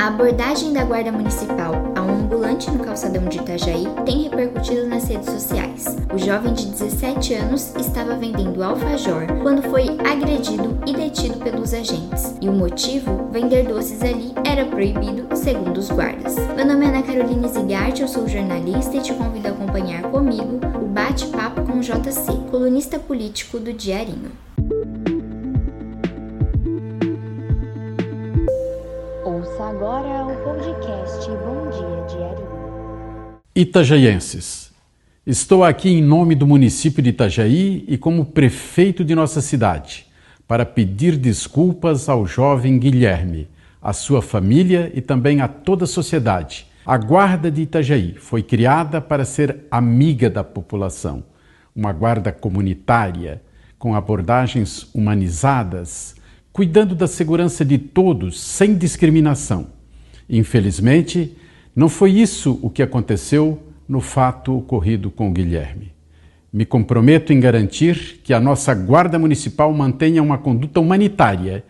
A abordagem da Guarda Municipal a um ambulante no calçadão de Itajaí tem repercutido nas redes sociais. O jovem de 17 anos estava vendendo alfajor quando foi agredido e detido pelos agentes. E o motivo? Vender doces ali era proibido, segundo os guardas. Meu nome é Ana Carolina Zigart, eu sou jornalista e te convido a acompanhar comigo o bate-papo com o JC, colunista político do Diarinho. Itajaienses, estou aqui em nome do município de Itajaí e como prefeito de nossa cidade para pedir desculpas ao jovem Guilherme, à sua família e também a toda a sociedade. A Guarda de Itajaí foi criada para ser amiga da população, uma guarda comunitária com abordagens humanizadas cuidando da segurança de todos sem discriminação. Infelizmente, não foi isso o que aconteceu no fato ocorrido com o Guilherme. Me comprometo em garantir que a nossa Guarda Municipal mantenha uma conduta humanitária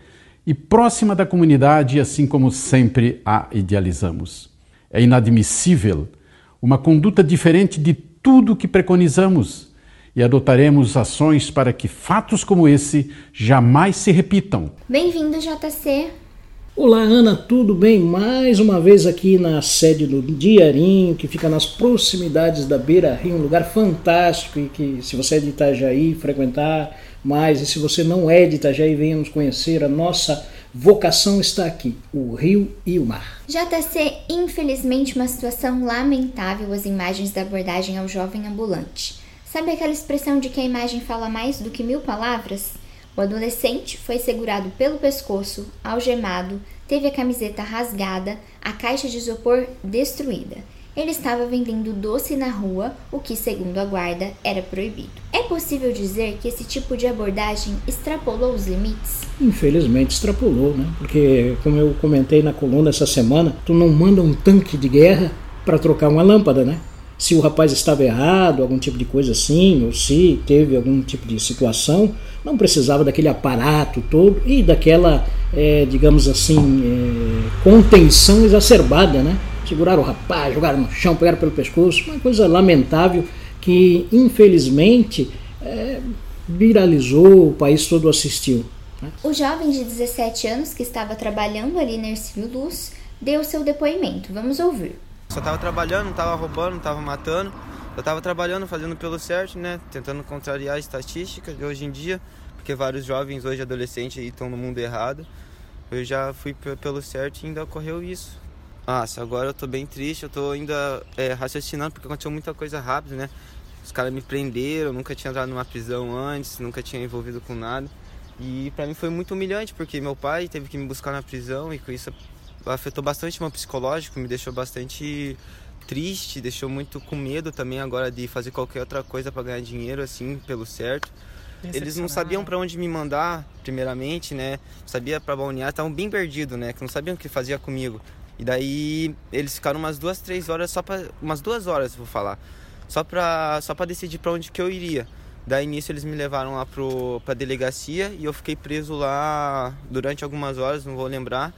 e próxima da comunidade, assim como sempre a idealizamos. É inadmissível uma conduta diferente de tudo que preconizamos e adotaremos ações para que fatos como esse jamais se repitam. Bem-vindo, JC. Olá, Ana, tudo bem? Mais uma vez aqui na sede do Diarinho, que fica nas proximidades da Beira Rio, um lugar fantástico e que, se você é de Itajaí, frequentar mais, e se você não é de Itajaí, venha nos conhecer, a nossa vocação está aqui, o rio e o mar. JC, infelizmente, uma situação lamentável as imagens da abordagem ao jovem ambulante. Sabe aquela expressão de que a imagem fala mais do que mil palavras? O adolescente foi segurado pelo pescoço, algemado, teve a camiseta rasgada, a caixa de isopor destruída. Ele estava vendendo doce na rua, o que, segundo a guarda, era proibido. É possível dizer que esse tipo de abordagem extrapolou os limites? Infelizmente extrapolou, né? Porque, como eu comentei na coluna essa semana, tu não manda um tanque de guerra para trocar uma lâmpada, né? Se o rapaz estava errado, algum tipo de coisa assim, ou se teve algum tipo de situação, não precisava daquele aparato todo e daquela, é, digamos assim, é, contenção exacerbada, né? Seguraram o rapaz, jogaram no chão, pegaram pelo pescoço, uma coisa lamentável que infelizmente é, viralizou, o país todo assistiu. Né? O jovem de 17 anos que estava trabalhando ali na Ercílio Luz deu seu depoimento. Vamos ouvir. Só tava trabalhando, não tava roubando, não tava matando. Eu tava trabalhando, fazendo pelo certo, né? Tentando contrariar a estatística de hoje em dia, porque vários jovens hoje adolescentes estão no mundo errado. Eu já fui pelo certo e ainda ocorreu isso. Nossa, agora eu tô bem triste, eu tô ainda é, raciocinando porque aconteceu muita coisa rápido, né? Os caras me prenderam, nunca tinha entrado numa prisão antes, nunca tinha envolvido com nada. E para mim foi muito humilhante, porque meu pai teve que me buscar na prisão e com isso afetou bastante meu psicológico, me deixou bastante triste, deixou muito com medo também agora de fazer qualquer outra coisa para ganhar dinheiro assim, pelo certo. Eles não sabiam para onde me mandar, primeiramente, né? Sabia para balnear, estavam bem perdidos, né? Que não sabiam o que fazia comigo. E daí eles ficaram umas duas, três horas só para umas duas horas, vou falar, só para só para decidir para onde que eu iria. Daí nisso eles me levaram lá pro pra delegacia e eu fiquei preso lá durante algumas horas, não vou lembrar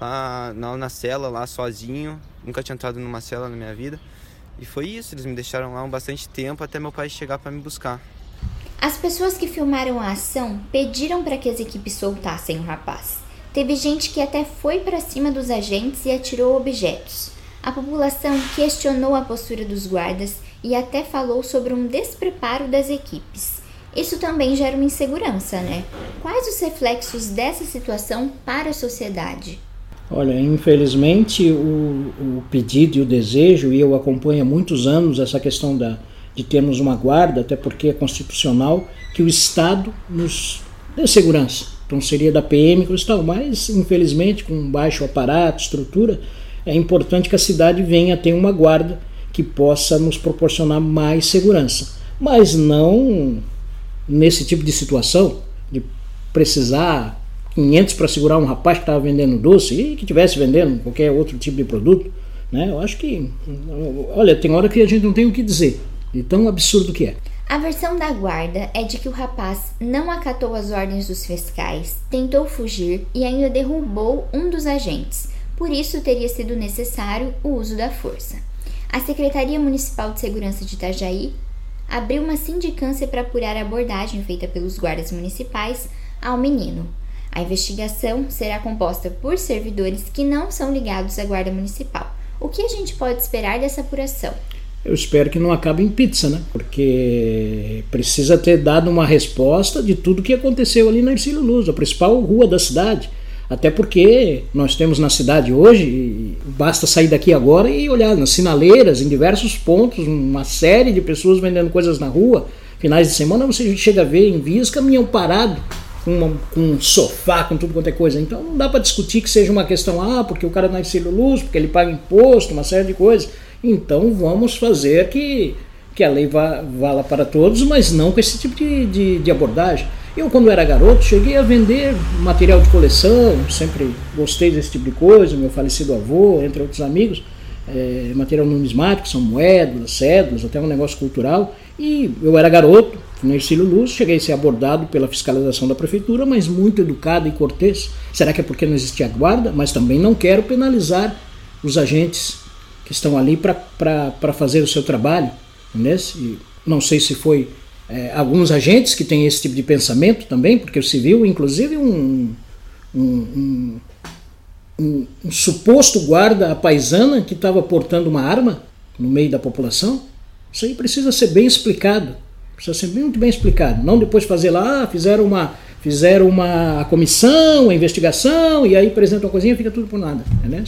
lá na, na cela, lá sozinho. Nunca tinha entrado numa cela na minha vida. E foi isso, eles me deixaram lá um bastante tempo até meu pai chegar para me buscar. As pessoas que filmaram a ação pediram para que as equipes soltassem o rapaz. Teve gente que até foi para cima dos agentes e atirou objetos. A população questionou a postura dos guardas e até falou sobre um despreparo das equipes. Isso também gera uma insegurança, né? Quais os reflexos dessa situação para a sociedade? Olha, infelizmente o, o pedido e o desejo, e eu acompanho há muitos anos essa questão da, de termos uma guarda, até porque é constitucional, que o Estado nos dê segurança. Então seria da PM tal, mas infelizmente com baixo aparato, estrutura, é importante que a cidade venha ter uma guarda que possa nos proporcionar mais segurança. Mas não nesse tipo de situação, de precisar 500 para segurar um rapaz que estava vendendo doce e que tivesse vendendo qualquer outro tipo de produto. Né? Eu acho que, olha, tem hora que a gente não tem o que dizer, de tão absurdo que é. A versão da guarda é de que o rapaz não acatou as ordens dos fiscais, tentou fugir e ainda derrubou um dos agentes. por isso teria sido necessário o uso da força. A Secretaria Municipal de Segurança de Itajaí abriu uma sindicância para apurar a abordagem feita pelos guardas municipais ao menino. A investigação será composta por servidores que não são ligados à Guarda Municipal. O que a gente pode esperar dessa apuração? Eu espero que não acabe em pizza, né? Porque precisa ter dado uma resposta de tudo que aconteceu ali na Ercílio Luz, a principal rua da cidade. Até porque nós temos na cidade hoje, basta sair daqui agora e olhar nas sinaleiras, em diversos pontos, uma série de pessoas vendendo coisas na rua. Finais de semana você chega a ver em vias caminhão parado, com, uma, com um sofá, com tudo quanto é coisa. Então não dá para discutir que seja uma questão, ah, porque o cara não é luz, porque ele paga imposto, uma série de coisas. Então vamos fazer que, que a lei vá, vala para todos, mas não com esse tipo de, de, de abordagem. Eu, quando era garoto, cheguei a vender material de coleção, sempre gostei desse tipo de coisa, meu falecido avô, entre outros amigos, é, material numismático, são moedas, cédulas, até um negócio cultural. E eu era garoto, no Ercílio Luz, cheguei a ser abordado pela fiscalização da prefeitura, mas muito educado e cortês. Será que é porque não existia guarda? Mas também não quero penalizar os agentes que estão ali para fazer o seu trabalho. Entendeu? E não sei se foi é, alguns agentes que têm esse tipo de pensamento também, porque se viu inclusive um, um, um, um, um suposto guarda paisana que estava portando uma arma no meio da população. Isso aí precisa ser bem explicado, precisa ser muito bem explicado. Não depois fazer lá, ah, fizeram uma, fizeram uma comissão, uma investigação, e aí apresenta uma coisinha e fica tudo por nada. Entendeu?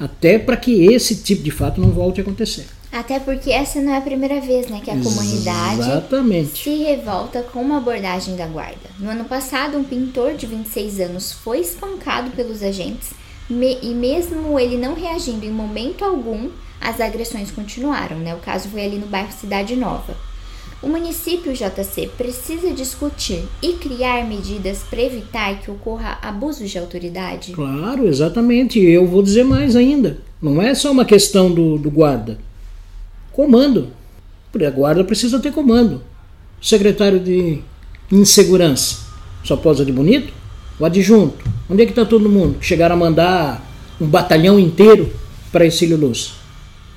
Até para que esse tipo de fato não volte a acontecer. Até porque essa não é a primeira vez né, que a comunidade Exatamente. se revolta com uma abordagem da guarda. No ano passado, um pintor de 26 anos foi espancado pelos agentes me, e mesmo ele não reagindo em momento algum, as agressões continuaram. Né? O caso foi ali no bairro Cidade Nova. O município JC precisa discutir e criar medidas para evitar que ocorra abuso de autoridade? Claro, exatamente. Eu vou dizer mais ainda. Não é só uma questão do, do guarda comando. A guarda precisa ter comando. Secretário de insegurança só posa de bonito? O adjunto, onde é que está todo mundo? Chegaram a mandar um batalhão inteiro para Exílio Luz.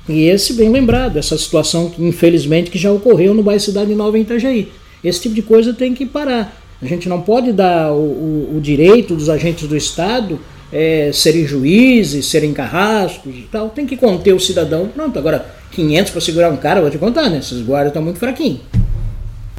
E esse, bem lembrado, essa situação infelizmente que já ocorreu no bairro Cidade Nova em Itajaí. Esse tipo de coisa tem que parar. A gente não pode dar o, o, o direito dos agentes do Estado é, serem juízes, serem carrascos e tal. Tem que conter o cidadão. Pronto, agora 500 para segurar um cara, vou te contar, né? Esses guardas estão muito fraquinhos.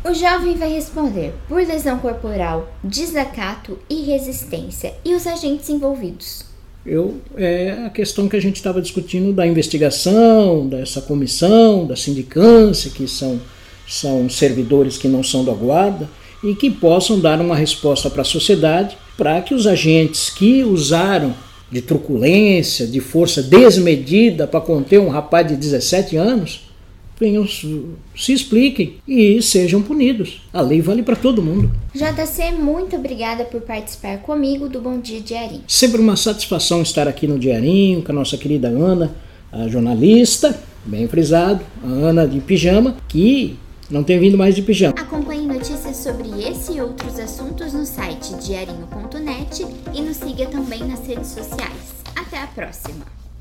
O jovem vai responder por lesão corporal, desacato e resistência. E os agentes envolvidos? Eu, é a questão que a gente estava discutindo da investigação, dessa comissão, da sindicância, que são, são servidores que não são da guarda e que possam dar uma resposta para a sociedade para que os agentes que usaram de truculência, de força desmedida para conter um rapaz de 17 anos, venham se expliquem e sejam punidos. A lei vale para todo mundo. JC, muito obrigada por participar comigo do Bom Dia Diarinho. Sempre uma satisfação estar aqui no Diarinho com a nossa querida Ana, a jornalista, bem frisado, a Ana de pijama, que não tem vindo mais de pijama. Acompanhe notícias sobre esse e outros assuntos no site diarinho.net e nos siga também nas redes sociais. Até a próxima!